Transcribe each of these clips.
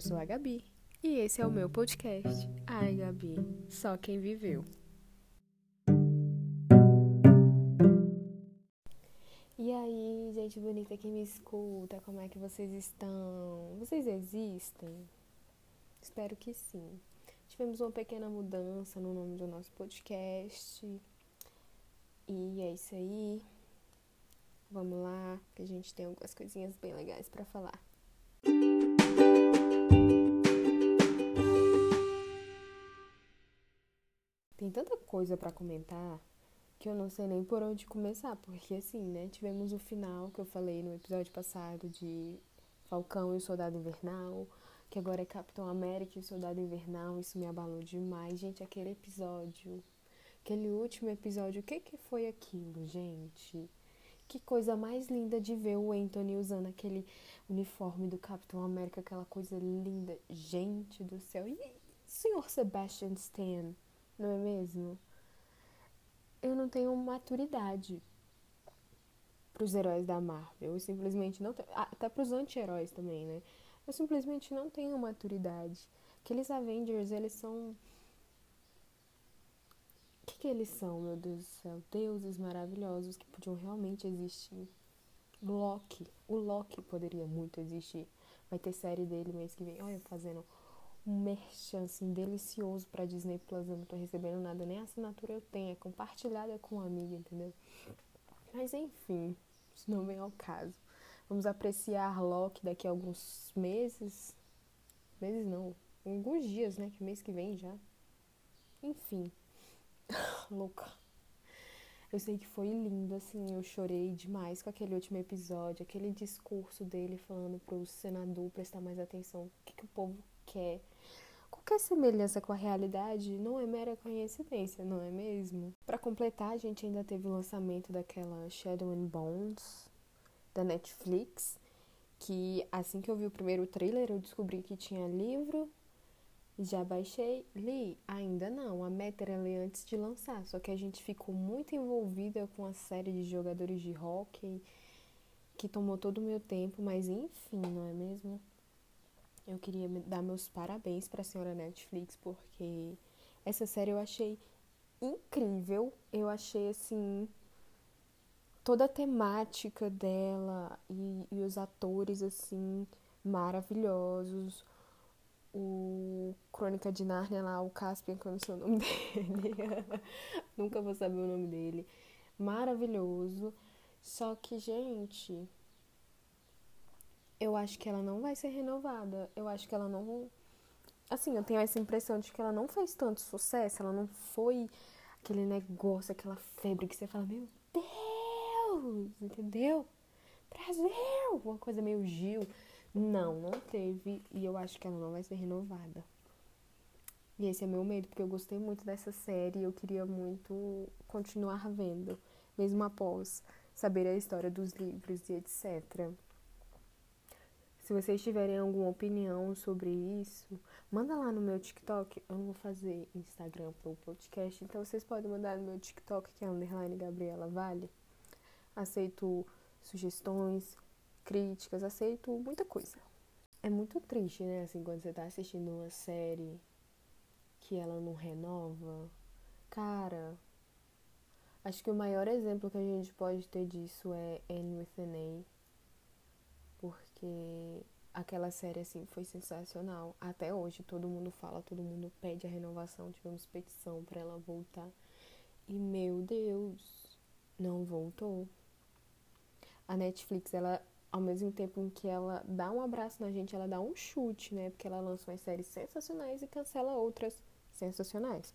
Eu sou a Gabi e esse é o meu podcast. Ai, Gabi, só quem viveu. E aí, gente bonita que me escuta, como é que vocês estão? Vocês existem? Espero que sim. Tivemos uma pequena mudança no nome do nosso podcast. E é isso aí. Vamos lá, que a gente tem algumas coisinhas bem legais para falar. Tem tanta coisa para comentar que eu não sei nem por onde começar, porque assim, né, tivemos o final que eu falei no episódio passado de Falcão e o Soldado Invernal, que agora é Capitão América e o Soldado Invernal, isso me abalou demais. Gente, aquele episódio, aquele último episódio, o que que foi aquilo, gente? Que coisa mais linda de ver o Anthony usando aquele uniforme do Capitão América, aquela coisa linda. Gente do céu. E senhor Sebastian Stan, não é mesmo? Eu não tenho maturidade para os heróis da Marvel. Eu simplesmente não tenho. Até para os anti-heróis também, né? Eu simplesmente não tenho maturidade. Aqueles Avengers, eles são que, que eles são, meu Deus do céu? Deuses maravilhosos que podiam realmente existir. Loki. O Loki poderia muito existir. Vai ter série dele mês que vem. Olha, fazendo um merchan assim, delicioso pra Disney Plus. Eu não tô recebendo nada, nem assinatura eu tenho. É compartilhada com um amigo, entendeu? Mas enfim, isso não vem ao caso. Vamos apreciar Loki daqui a alguns meses. Meses não, alguns dias, né? Que mês que vem já. Enfim. louca. Eu sei que foi lindo, assim, eu chorei demais com aquele último episódio, aquele discurso dele falando pro senador prestar mais atenção, o que, que o povo quer. Qualquer semelhança com a realidade não é mera coincidência, não é mesmo? Para completar, a gente ainda teve o lançamento daquela Shadow and Bones da Netflix, que assim que eu vi o primeiro trailer, eu descobri que tinha livro, já baixei, li? Ainda não. A meta era ler antes de lançar. Só que a gente ficou muito envolvida com a série de jogadores de hockey que tomou todo o meu tempo, mas enfim, não é mesmo? Eu queria dar meus parabéns para a senhora Netflix porque essa série eu achei incrível. Eu achei assim toda a temática dela e, e os atores assim maravilhosos o Crônica de Nárnia lá, o Caspian, que eu não sei o nome dele. Nunca vou saber o nome dele. Maravilhoso. Só que, gente, eu acho que ela não vai ser renovada. Eu acho que ela não. Assim, eu tenho essa impressão de que ela não fez tanto sucesso. Ela não foi aquele negócio, aquela febre que você fala, meu Deus, entendeu? Brasil! Uma coisa meio Gil. Não, não teve e eu acho que ela não vai ser renovada. E esse é meu medo, porque eu gostei muito dessa série e eu queria muito continuar vendo, mesmo após saber a história dos livros e etc. Se vocês tiverem alguma opinião sobre isso, manda lá no meu TikTok. Eu não vou fazer Instagram pro podcast, então vocês podem mandar no meu TikTok, que é underline Gabriela Vale. Aceito sugestões, críticas, aceito muita coisa. É muito triste, né, assim, quando você tá assistindo uma série que ela não renova. Cara, acho que o maior exemplo que a gente pode ter disso é Anne with an A. Porque aquela série, assim, foi sensacional. Até hoje, todo mundo fala, todo mundo pede a renovação. Tivemos petição para ela voltar. E, meu Deus, não voltou. A Netflix, ela ao mesmo tempo em que ela dá um abraço na gente, ela dá um chute, né? Porque ela lança umas séries sensacionais e cancela outras sensacionais.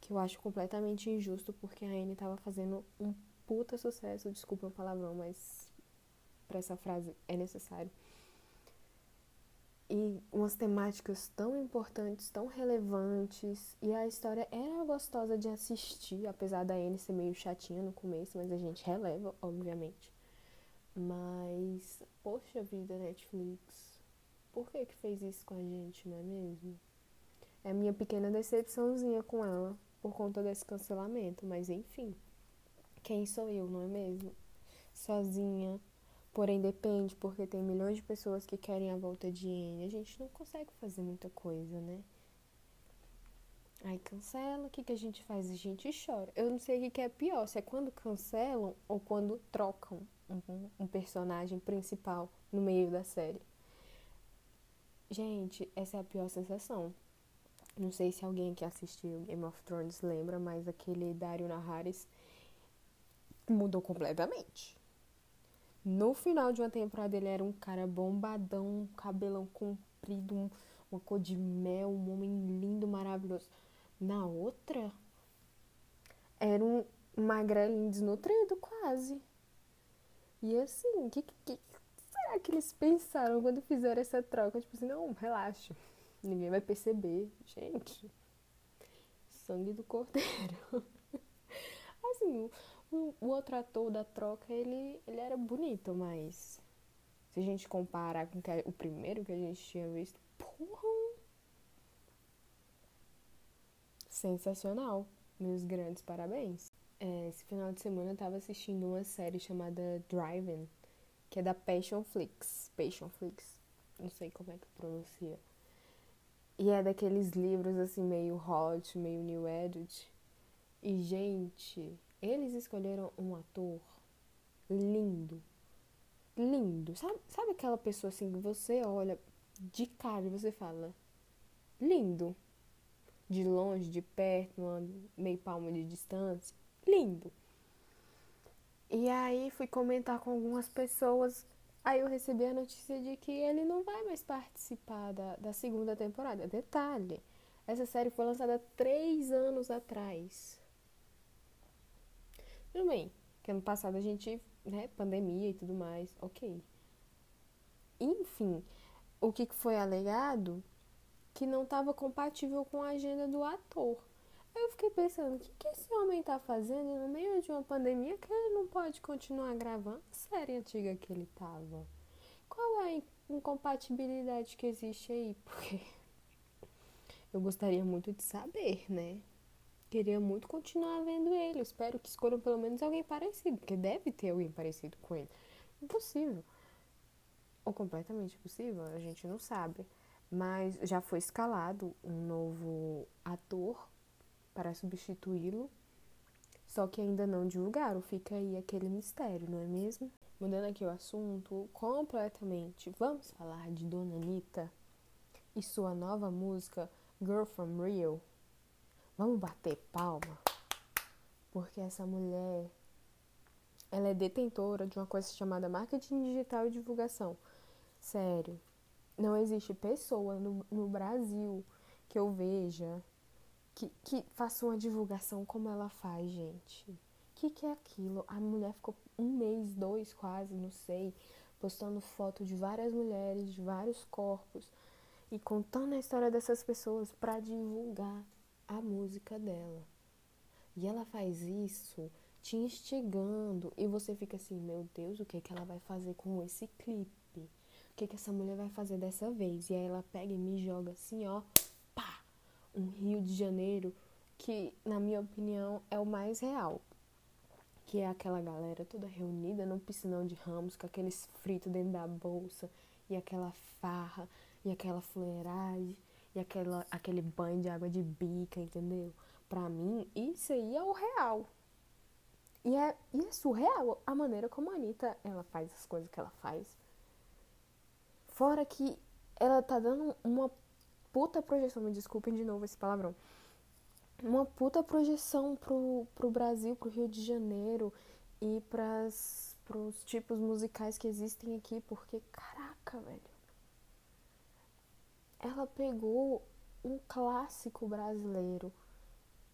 Que eu acho completamente injusto, porque a Anne tava fazendo um puta sucesso. Desculpa o palavrão, mas para essa frase é necessário. E umas temáticas tão importantes, tão relevantes. E a história era gostosa de assistir, apesar da Anne ser meio chatinha no começo, mas a gente releva, obviamente. Mas, poxa vida, Netflix, por que que fez isso com a gente, não é mesmo? É a minha pequena decepçãozinha com ela por conta desse cancelamento, mas enfim, quem sou eu, não é mesmo? Sozinha, Porém, depende, porque tem milhões de pessoas que querem a volta de N. A gente não consegue fazer muita coisa, né? Aí cancela, o que, que a gente faz? A gente chora. Eu não sei o que é pior, se é quando cancelam ou quando trocam um personagem principal no meio da série. Gente, essa é a pior sensação. Não sei se alguém que assistiu Game of Thrones lembra, mas aquele Dario Naharis mudou completamente. No final de uma temporada ele era um cara bombadão, um cabelão comprido, um, uma cor de mel, um homem lindo, maravilhoso. Na outra, era um magrelinho desnutrido, quase. E assim, o que, que, será que eles pensaram quando fizeram essa troca? Tipo assim, não, relaxa, ninguém vai perceber. Gente, sangue do cordeiro. assim, o, outro ator da troca, ele, ele era bonito, mas se a gente comparar com o primeiro que a gente tinha visto, porra, sensacional. Meus grandes parabéns. É, esse final de semana eu tava assistindo uma série chamada Driving, que é da Passion Flix. Passion Flix. Não sei como é que pronuncia. E é daqueles livros assim, meio hot, meio new edit. E, gente, eles escolheram um ator lindo. Lindo. Sabe, sabe aquela pessoa assim que você olha de cara e você fala lindo? de longe, de perto, uma meio palmo de distância. Lindo. E aí fui comentar com algumas pessoas. Aí eu recebi a notícia de que ele não vai mais participar da, da segunda temporada. Detalhe, essa série foi lançada três anos atrás. Tudo bem, que ano passado a gente, né, pandemia e tudo mais, ok. Enfim, o que foi alegado que não estava compatível com a agenda do ator. Eu fiquei pensando, o que, que esse homem está fazendo no meio de uma pandemia que ele não pode continuar gravando a série antiga que ele estava? Qual é a incompatibilidade que existe aí? Porque eu gostaria muito de saber, né? Queria muito continuar vendo ele. Espero que escolham pelo menos alguém parecido, porque deve ter alguém parecido com ele. Impossível. Ou completamente impossível, a gente não sabe mas já foi escalado um novo ator para substituí-lo, só que ainda não divulgaram, fica aí aquele mistério, não é mesmo? Mudando aqui o assunto completamente, vamos falar de Dona Anitta e sua nova música Girl From Rio. Vamos bater palma, porque essa mulher, ela é detentora de uma coisa chamada marketing digital e divulgação. Sério, não existe pessoa no, no Brasil que eu veja que, que faça uma divulgação como ela faz, gente. O que, que é aquilo? A mulher ficou um mês, dois quase, não sei, postando foto de várias mulheres, de vários corpos e contando a história dessas pessoas para divulgar a música dela. E ela faz isso te instigando e você fica assim, meu Deus, o que, que ela vai fazer com esse clipe? o que, que essa mulher vai fazer dessa vez? E aí ela pega e me joga assim, ó, pá, um Rio de Janeiro que, na minha opinião, é o mais real. Que é aquela galera toda reunida num piscinão de ramos, com aqueles fritos dentro da bolsa, e aquela farra, e aquela fuleiragem, e aquela, aquele banho de água de bica, entendeu? Pra mim, isso aí é o real. E é, e é surreal a maneira como a Anitta ela faz as coisas que ela faz. Fora que ela tá dando uma puta projeção, me desculpem de novo esse palavrão. Uma puta projeção pro, pro Brasil, pro Rio de Janeiro e pras, pros tipos musicais que existem aqui, porque caraca, velho. Ela pegou um clássico brasileiro,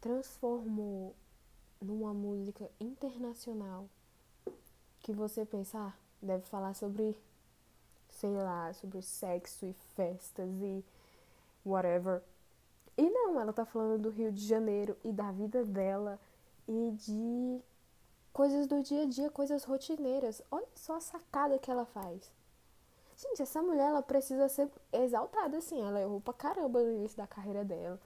transformou numa música internacional que você pensar ah, deve falar sobre sei lá, sobre sexo e festas e whatever. E não, ela tá falando do Rio de Janeiro e da vida dela e de coisas do dia a dia, coisas rotineiras. Olha só a sacada que ela faz. Gente, essa mulher, ela precisa ser exaltada, assim. Ela errou pra caramba no início da carreira dela.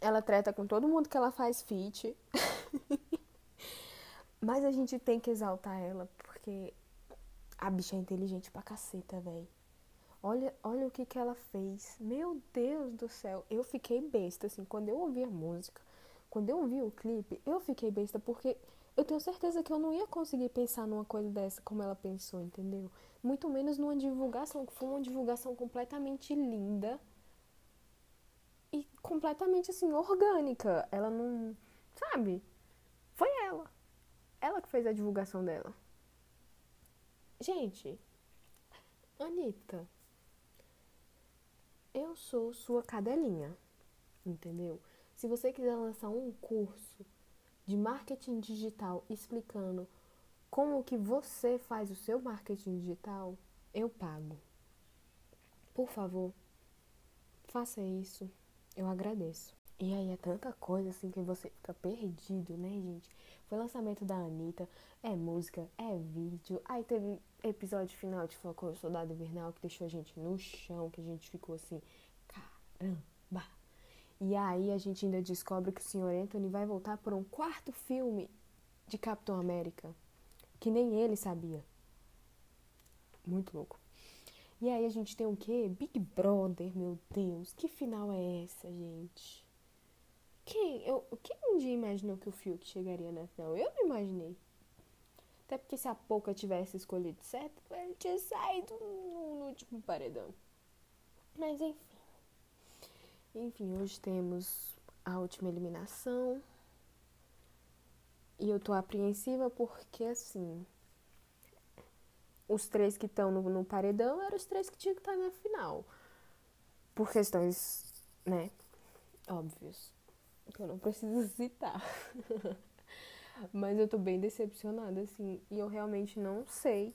Ela treta com todo mundo que ela faz feat. Mas a gente tem que exaltar ela, porque A bicha é inteligente pra caceta, velho. Olha, olha o que que ela fez. Meu Deus do céu. Eu fiquei besta, assim, quando eu ouvi a música, quando eu ouvi o clipe, eu fiquei besta porque eu tenho certeza que eu não ia conseguir pensar numa coisa dessa como ela pensou, entendeu? Muito menos numa divulgação, que foi uma divulgação completamente linda e completamente assim orgânica. Ela não, sabe? Foi ela. Ela que fez a divulgação dela. Gente, Anitta, eu sou sua cadelinha, entendeu? Se você quiser lançar um curso de marketing digital explicando como que você faz o seu marketing digital, eu pago. Por favor, faça isso. Eu agradeço. E aí é tanta coisa assim que você fica perdido, né, gente? Foi lançamento da Anitta, é música, é vídeo. Aí teve episódio final de Falcão Soldado Invernal que deixou a gente no chão, que a gente ficou assim, caramba. E aí a gente ainda descobre que o Sr. Anthony vai voltar por um quarto filme de Capitão América, que nem ele sabia. Muito louco. E aí a gente tem o quê? Big Brother, meu Deus. Que final é essa, gente? Quem, eu, quem um dia imaginou que o Fiuk chegaria na final? Eu não imaginei. Até porque se a Pouca tivesse escolhido certo, ele tinha saído no, no último paredão. Mas enfim. Enfim, hoje temos a última eliminação. E eu tô apreensiva porque, assim, os três que estão no, no, paredão eram os três que tinham que estar na final. Por questões, né, óbvias. Que eu não preciso citar. Mas eu tô bem decepcionada, assim. E eu realmente não sei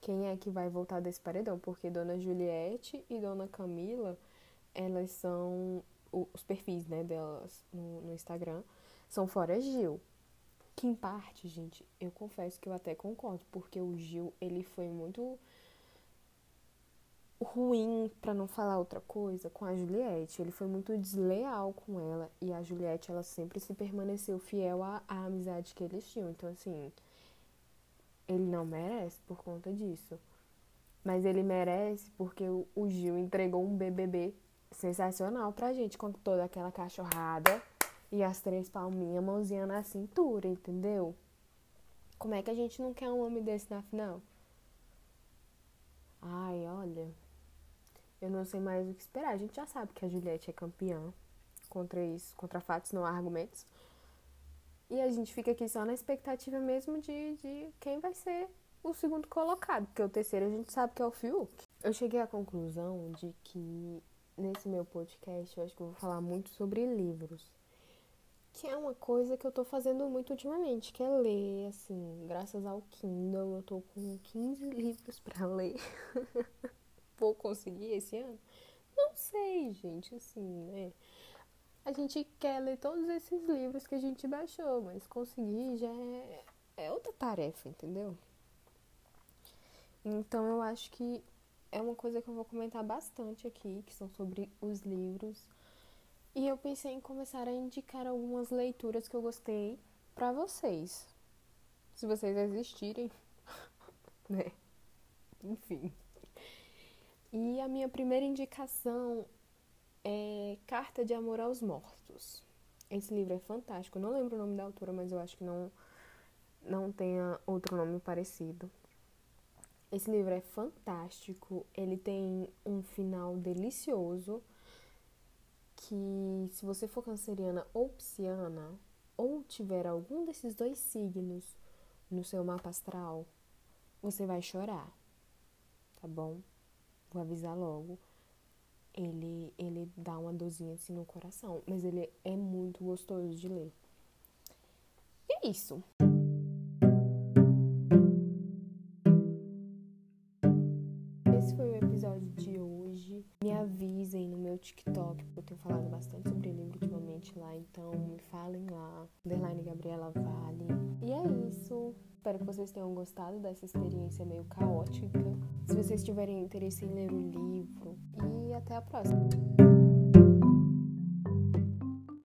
quem é que vai voltar desse paredão. Porque Dona Juliette e Dona Camila elas são. Os perfis né, delas no, no Instagram são fora Gil. Que em parte, gente, eu confesso que eu até concordo, porque o Gil, ele foi muito ruim, para não falar outra coisa, com a Juliette. Ele foi muito desleal com ela. E a Juliette, ela sempre se permaneceu fiel à, à amizade que eles tinham. Então, assim, ele não merece por conta disso. Mas ele merece porque o, o Gil entregou um BBB sensacional pra gente, com toda aquela cachorrada e as três palminhas, mãozinha na cintura, entendeu? Como é que a gente não quer um homem desse na final? Ai, olha, eu não sei mais o que esperar. A gente já sabe que a Juliette é campeã contra isso, contra fatos, não argumentos. E a gente fica aqui só na expectativa mesmo de, de quem vai ser o segundo colocado, porque o terceiro a gente sabe que é o Fiuk. Eu cheguei à conclusão de que nesse meu podcast, eu acho que eu vou falar muito sobre livros. Que é uma coisa que eu tô fazendo muito ultimamente, que é ler, assim, graças ao Kindle, eu tô com 15 livros para ler. vou conseguir esse ano? Não sei, gente, assim, né? A gente quer ler todos esses livros que a gente baixou, mas conseguir já é, é outra tarefa, entendeu? Então eu acho que é uma coisa que eu vou comentar bastante aqui, que são sobre os livros. E eu pensei em começar a indicar algumas leituras que eu gostei para vocês. Se vocês existirem, né? Enfim. E a minha primeira indicação é Carta de Amor aos Mortos. Esse livro é fantástico. Não lembro o nome da autora, mas eu acho que não não tenha outro nome parecido. Esse livro é fantástico, ele tem um final delicioso que se você for canceriana ou pisciana ou tiver algum desses dois signos no seu mapa astral, você vai chorar. Tá bom? Vou avisar logo. Ele ele dá uma dorzinha assim no coração, mas ele é muito gostoso de ler. E é isso. Falado bastante sobre livro ultimamente lá, então me falem lá. Underline Gabriela Vale. E é isso. Espero que vocês tenham gostado dessa experiência meio caótica. Se vocês tiverem interesse em ler o livro. E até a próxima.